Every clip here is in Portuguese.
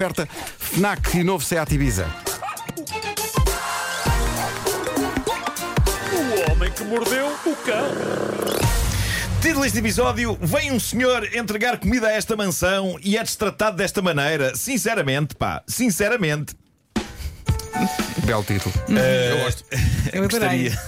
Oferta FNAC e novo Seat Ibiza. O homem que mordeu o cão. Título deste episódio: Vem um senhor entregar comida a esta mansão e é destratado desta maneira. Sinceramente, pá, sinceramente. Belo título. Eu gosto. Eu gostaria.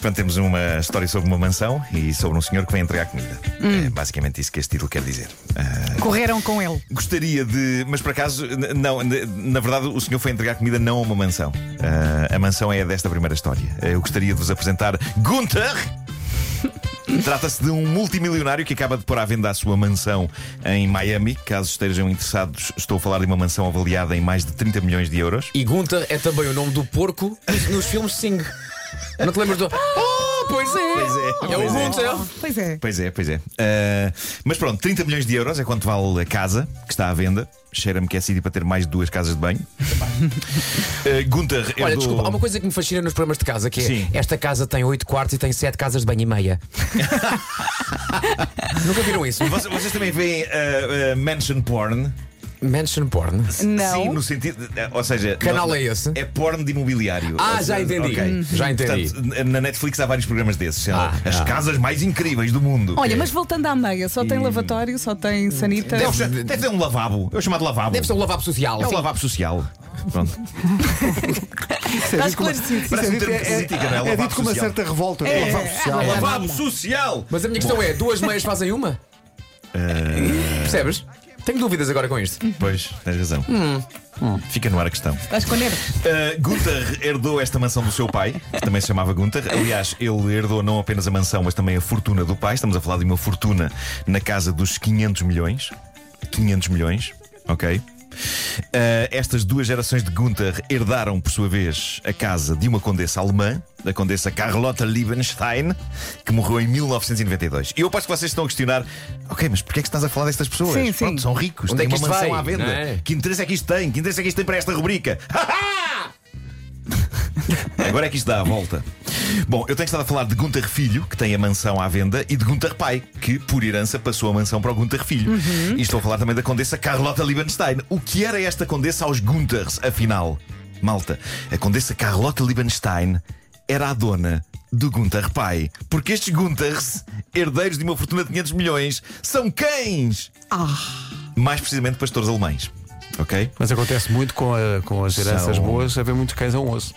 Portanto, temos uma história sobre uma mansão e sobre um senhor que vem entregar comida. É basicamente isso que este título quer dizer. Ah, Correram com ele. Gostaria de. Mas por acaso, não, na verdade, o senhor foi entregar comida não a uma mansão. Ah, a mansão é a desta primeira história. Eu gostaria de vos apresentar Gunther. Trata-se de um multimilionário que acaba de pôr à venda a sua mansão em Miami. Caso estejam interessados, estou a falar de uma mansão avaliada em mais de 30 milhões de euros. E Gunther é também o nome do porco nos filmes Sing. Não te lembras do. Oh, pois é! Pois é, É o pois é. Gunther. Pois é. Pois é, pois é. Ah, mas pronto, 30 milhões de euros é quanto vale a casa que está à venda. Cheira-me que é sítio para ter mais de duas casas de banho. Gunther Olha, herdou- desculpa, há uma coisa que me fascina nos programas de casa que é Sim. esta casa tem 8 quartos e tem 7 casas de banho e meia. Nunca viram isso? Vocês, vocês também veem ah, ah, mansion porn? Mansion porn. Não. Sim, no sentido. de- Ou seja. Canal não- é esse? É porno de imobiliário. Ah, Ou já seja, entendi. ok. Hum. Já entendi. Portanto, na Netflix há vários programas desses. Ah, as ah. casas mais incríveis do mundo. Olha, mas voltando à meia, só tem lavatório, só tem sanita. Deve, ser- deve ter um lavabo. É o chamado lavabo. Deve ser um lavabo social. É um lavabo social. Pronto. Está esclarecido. Parece um termo é, que critica, não é? é Lavabo dito com uma certa revolta. É, Lavabo é, social. é. Lavabo social! Mas a minha questão é: duas meias fazem uma? Percebes? Tenho dúvidas agora com isto. Pois, tens razão. Fica no ar a questão. Com nervos. Uh, Gunther herdou esta mansão do seu pai, que também se chamava Gunther. Aliás, ele herdou não apenas a mansão, mas também a fortuna do pai. Estamos a falar de uma fortuna na casa dos 500 milhões. 500 milhões, ok? Uh, estas duas gerações de Gunther herdaram, por sua vez, a casa de uma condessa alemã, da condessa Carlotta Liebenstein, que morreu em 1992. E eu aposto que vocês estão a questionar: ok, mas porquê é que estás a falar destas pessoas? Sim, sim. Pronto, são ricos, Onde têm é que uma isto mansão vai, à venda. é? Que interesse é que isto tem? Que interesse é que isto tem para esta rubrica? Agora é que isto dá a volta. Bom, eu tenho estado a falar de Gunther Filho, que tem a mansão à venda, e de Gunther Pai, que, por herança, passou a mansão para o Gunther Filho. E estou a falar também da condessa Carlotta Liebenstein. O que era esta condessa aos Gunthers, afinal? Malta, a condessa Carlotta Liebenstein era a dona do Gunther Pai. Porque estes Gunthers, herdeiros de uma fortuna de 500 milhões, são cães! Mais precisamente pastores alemães. Ok? Mas acontece muito com, a- com as heranças São- boas, haver muitos cães a um osso.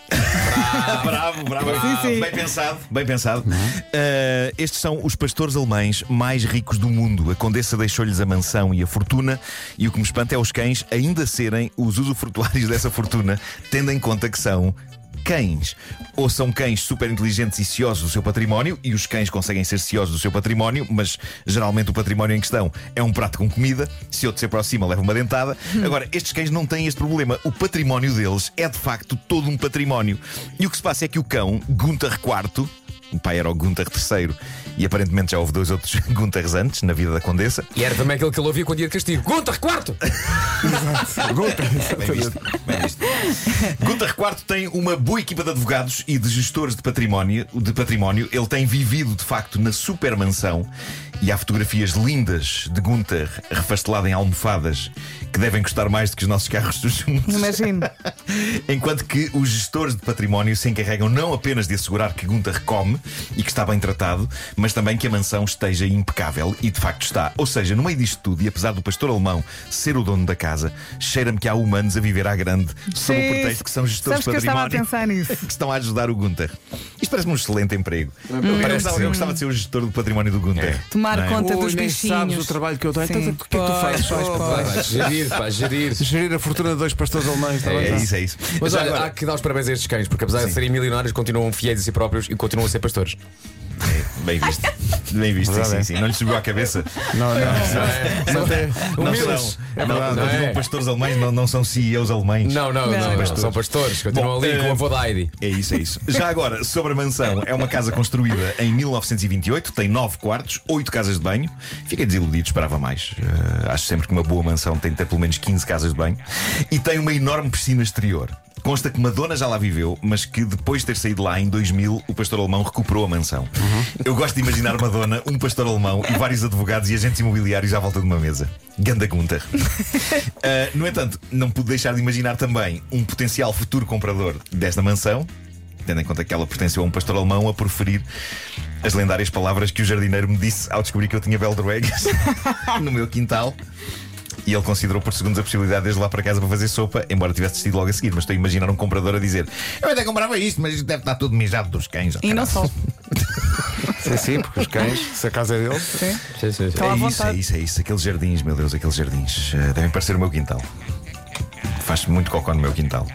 bravo, bravo, Sim, sim. Bem pensado, bem pensado. Uh, estes são os pastores alemães mais ricos do mundo. A condessa deixou-lhes a mansão e a fortuna, e o que me espanta é os cães ainda serem os usufrutuários dessa fortuna, tendo em conta que são. Cães. Ou são cães super inteligentes e ciosos do seu património, e os cães conseguem ser ciosos do seu património, mas geralmente o património em questão é um prato com comida, se outro se aproxima, leva uma dentada. Agora, estes cães não têm este problema. O património deles é de facto todo um património. E o que se passa é que o cão, Gunther IV, o pai era o Gunther III, e aparentemente já houve dois outros Gunthers antes na vida da Condessa. E era também aquele que ele ouvia quando ia de castigo. Gunther, quarto! Bem visto, bem visto. Gunther IV tem uma boa equipa de advogados e de gestores de património, de património. Ele tem vivido de facto na super mansão e há fotografias lindas de Gunther refastelado em almofadas que devem custar mais do que os nossos carros juntos. Imagino. Enquanto que os gestores de património se encarregam não apenas de assegurar que Gunther come e que está bem tratado, mas também que a mansão esteja impecável e de facto está. Ou seja, no meio disto tudo, e apesar do pastor alemão ser o dono da casa, cheira-me que há humanos a viver à grande sob o pretexto que são gestores sabes de que eu estava a património pensar nisso. que estão a ajudar o Gunther. Isto parece-me um excelente emprego. Eu, Parece gostava, eu sim. gostava de ser o gestor do património do Gunther. Tomar Não é? conta Ui, dos nem bichinhos. sabes o trabalho que eu tenho. Sim. Então, o que é que tu fazes? Pois. para Pá, gerir, pá, gerir. gerir a fortuna de dois pastores alemães. bem, É, tá? isso, é isso. Mas olha, agora- há que dar os parabéns a estes cães, porque apesar de serem milionários, continuam fiéis a si próprios e continuam a ser pastores. Bem visto. Bem visto, sim, é. sim. Não lhe subiu à cabeça. Não, não. Não são, É não, verdade, não, não é? pastores alemães, não, não são CEOs alemães. Não, não, não, Não. não, são pastores, continuam Bom, ali com eh, o avô da Heidi. É isso, é isso. Já agora, sobre a mansão, é uma casa construída em 1928, tem nove quartos, oito casas de banho. Fiquei desiludido, esperava mais. Eh, acho sempre que uma boa mansão tem de ter pelo menos 15 casas de banho. E tem uma enorme piscina exterior. Consta que Madonna já lá viveu, mas que depois de ter saído lá em 2000, o pastor alemão recuperou a mansão. Eu gosto de imaginar Madonna, um pastor alemão e vários advogados e agentes imobiliários à volta de uma mesa. Ganda Gunter. Ah, no entanto, não pude deixar de imaginar também um potencial futuro comprador desta mansão, tendo em conta que ela pertenceu a um pastor alemão, a proferir as lendárias palavras que o jardineiro me disse ao descobrir que eu tinha beldroegas no meu quintal. E ele considerou por segundos a possibilidade de ir lá para casa para fazer sopa, embora tivesse decidido logo a seguir. Mas estou a imaginar um comprador a dizer: Eu até comprava isto, mas isto deve estar tudo mijado dos cães. E não só. Sim, sim, porque os cães, se a casa é deles. Sim. Sim, sim, sim. É isso, é isso, é isso. Aqueles jardins, meu Deus, aqueles jardins. eh, devem parecer o meu quintal. Faz muito cocó no meu quintal.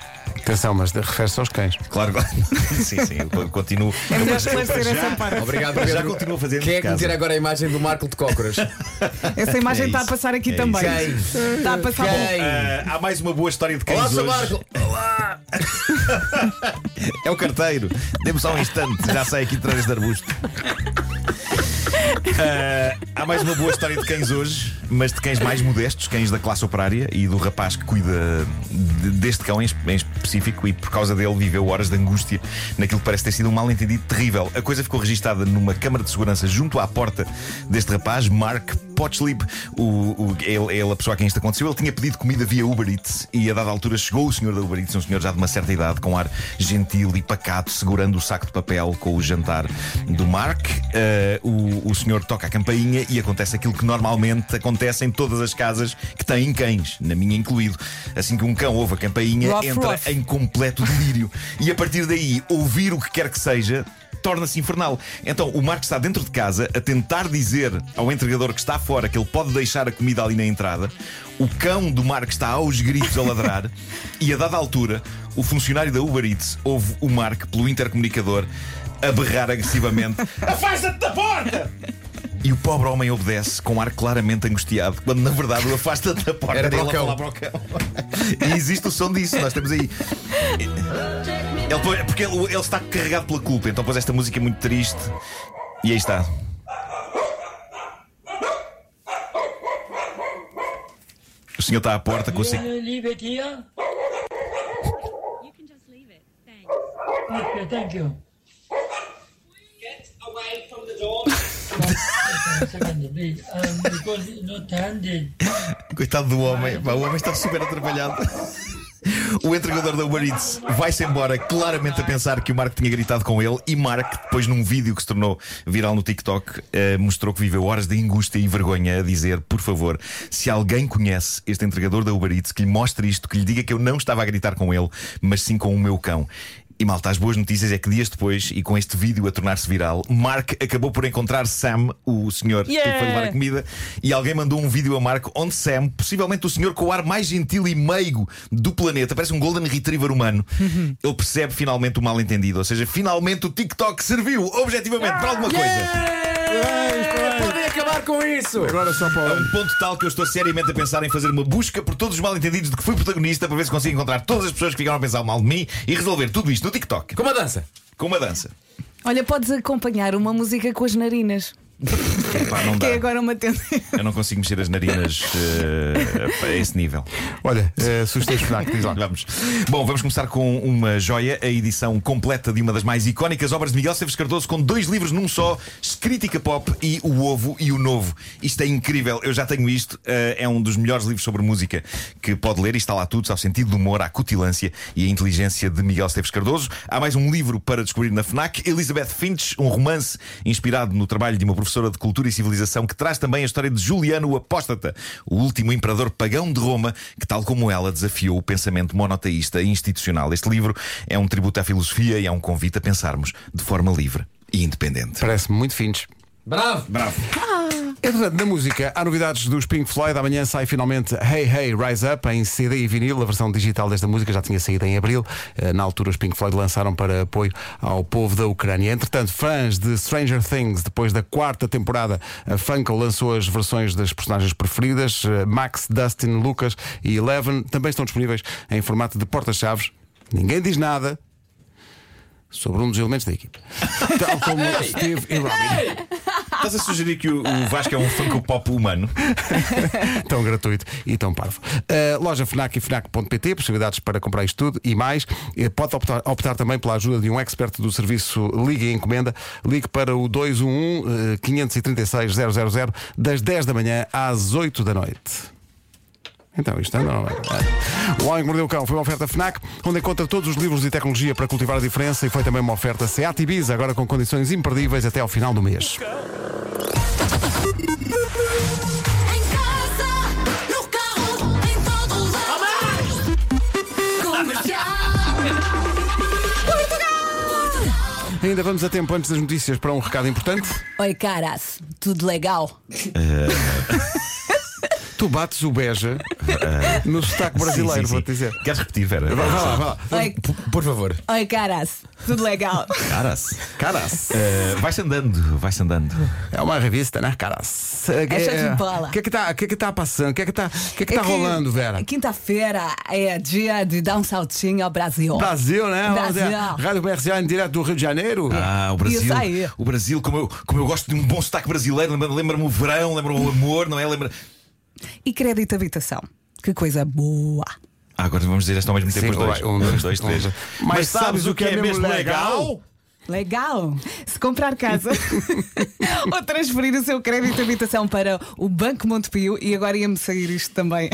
Atenção, mas refere-se aos cães. Claro, claro. sim, sim, eu continuo. É melhor esclarecer essa parte. Obrigado, para já Pedro. continuo a fazer Quem é que meter agora a imagem do Marco de Cócoras? Essa imagem É está a isso. passar aqui É também. Está a passar. Quem? Ah, há mais uma boa história de cães Olá, hoje. Marco! Olá! É o carteiro. Dê-me só um instante, já sai aqui de trás deste arbusto. Ah, há mais uma boa história de cães hoje, mas de cães mais modestos, cães da classe operária e do rapaz que cuida de- deste cão em, es- em específico e por causa dele viveu horas de angústia naquilo que parece ter sido um mal-entendido terrível. A coisa ficou registada numa câmara de segurança junto à porta deste rapaz, Mark Potchlip, o, o, ele, ele, a pessoa a quem isto aconteceu. Ele tinha pedido comida via Uber Eats e a dada altura chegou o senhor da Uber Eats, um senhor já de uma certa idade, com ar gentil e pacato, segurando o saco de papel com o jantar do Mark. Eh, o, o senhor toca a campainha e acontece aquilo que normalmente acontece em todas as casas que têm cães, na minha incluído. Assim que um cão ouve a campainha, Ruff, entra ruff. em completo delírio. E a partir daí, ouvir o que quer que seja. Torna-se infernal. Então o Marco está dentro de casa a tentar dizer ao entregador que está fora que ele pode deixar a comida ali na entrada. O cão do Marco está aos gritos a ladrar. e a dada altura, o funcionário da Uber Eats ouve o Marco pelo intercomunicador a berrar agressivamente: Afasta-te da porta! E o pobre homem obedece com ar claramente angustiado, quando na verdade o afasta-te da porta Era para o cão. para o cão. e existe o som disso, nós temos aí. Ele, põe- porque ele, ele está carregado pela culpa, então pôs esta música muito triste e aí está. O senhor está à porta com o seu. leave it here? You can just leave it. Thanks. Okay, thank you. Get away from the door. Coitado do homem, o homem está super atrapalhado. O entregador da Uber Eats vai-se embora claramente a pensar que o Marco tinha gritado com ele e Marco, depois num vídeo que se tornou viral no TikTok, eh, mostrou que viveu horas de angústia e vergonha a dizer, por favor, se alguém conhece este entregador da Uber Eats, que lhe mostre isto, que lhe diga que eu não estava a gritar com ele, mas sim com o meu cão. E malta, as boas notícias é que dias depois, e com este vídeo a tornar-se viral, Mark acabou por encontrar Sam, o senhor que Yeah! foi levar a comida, e alguém mandou um vídeo a Marco onde Sam, possivelmente o senhor com o ar mais gentil e meigo do planeta, parece um Golden Retriever humano, ele percebe finalmente o mal-entendido. Ou seja, finalmente o TikTok serviu objetivamente para alguma coisa. Podem acabar com isso! Agora só para A o. um ponto tal que eu estou seriamente a pensar em fazer uma busca por todos os mal-entendidos de que fui protagonista para ver se consigo encontrar todas as pessoas que ficaram a pensar mal de mim e resolver tudo isto no TikTok Com uma dança! com uma dança. Olha, podes acompanhar uma música com as narinas. Epá, não Que dá. é agora uma tendência. Eu não consigo mexer as narinas eh, a esse nível. Olha, uh, sugestões FNAC, diz lá. Vamos. Bom, vamos começar com uma joia, a edição completa de uma das mais icónicas obras de Miguel Esteves Cardoso, com dois livros num só: Crítica Pop e O Ovo e o Novo. Isto é incrível, eu já tenho isto. eh, é um dos melhores livros sobre música que pode ler e está lá tudo, ao sentido do humor, à cutilância e à inteligência de Miguel Esteves Cardoso. Há mais um livro para descobrir na Fnac: Elizabeth Finch, um romance inspirado no trabalho de uma professora de cultura e civilização que traz também a história de Juliano o Apóstata, o último imperador pagão de Roma, que, tal como ela, desafiou o pensamento monoteísta e institucional. Este livro é um tributo à filosofia e é um convite a pensarmos de forma livre e independente. Parece-me muito fins. Bravo! Bravo! Entretanto, na música, há novidades dos Pink Floyd. Amanhã sai finalmente Hey Hey Rise Up em CD e vinil. A versão digital desta música já tinha saído em abril. Eh, Na altura, os Pink Floyd lançaram para apoio ao povo da Ucrânia. Entretanto, fãs de Stranger Things, depois da quarta temporada, a Funko lançou as versões das personagens preferidas. Eh, Max, Dustin, Lucas e Eleven também estão disponíveis em formato de porta-chaves. Ninguém diz nada sobre um dos elementos da equipe. Tal como Steve e Robin. Estás a sugerir que o, o Vasco é um Funko Pop humano? tão gratuito e tão parvo. Uh, loja FNAC e FNAC.pt, possibilidades para comprar isto tudo e mais. Uh, Pode optar, optar também pela ajuda de um expert do serviço Liga e Encomenda. Ligue para o 211 uh, 536 000 das 10 da manhã às 8 da noite. Então, isto é? O Homem que Mordeu o Cão foi uma oferta FNAC, onde encontra todos os livros e tecnologia para cultivar a diferença e foi também uma oferta SEAT Ibiza, agora com condições imperdíveis até ao final do mês. Ainda vamos a tempo antes das notícias para um recado importante. Oi, caras, tudo legal? Tu bates o beja no sotaque brasileiro, Sim, sim, sim. vou-te dizer. Queres repetir, Vera? Vai lá, vai lá. Oi, Por favor. oi, caras, tudo legal? Caras. Caras. Eh, vai-se andando, vai-se andando. É uma revista, né, caras? É show de bola. O que é que tá, que é que tá passando? O que é que tá, que é que tá É que rolando, Vera? Quinta-feira é dia de dar um saltinho ao Brasil. Brasil, né? Brasil. Rádio Comercial em direto do Rio de Janeiro. Ah, o Brasil. Isso aí. O Brasil, como eu, como eu gosto de um bom sotaque brasileiro, lembra- lembra-me o verão, lembra-me o amor, não é? Lembra... E crédito habitação. Que coisa boa. Ah, agora vamos dizer esta ao mesmo tempo Sim, os dois. um, dois, dois, três. um, dois. Mas sabes o que é mesmo legal? Legal! Se comprar casa ou transferir o seu crédito de habitação para o Banco Montepio, e agora ia-me sair isto também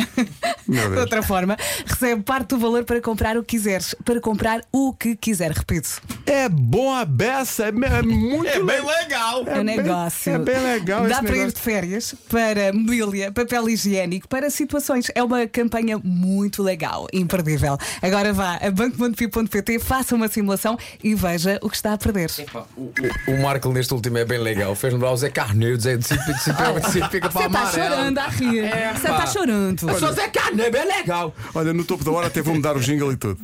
de outra forma, recebe parte do valor para comprar o que quiseres. Para comprar o que quiser, repito. É boa beça, é, é muito É bem le- legal. É um bem- negócio. é bem legal Dá esse para ir de férias, para mobília, papel higiênico, para situações. É uma campanha muito legal, imperdível. Agora vá a bancomontepio.pt, faça uma simulação e veja o que está a perder. O, o, o Marco neste último é bem legal. Fez-me lá o Zé Carneiro, Zé de Cipica, Cipica para Você está chorando a rir. É, Você está chorando. Só Zé Carneiro, bem legal. Olha, no topo da hora até vou mudar o jingle e tudo.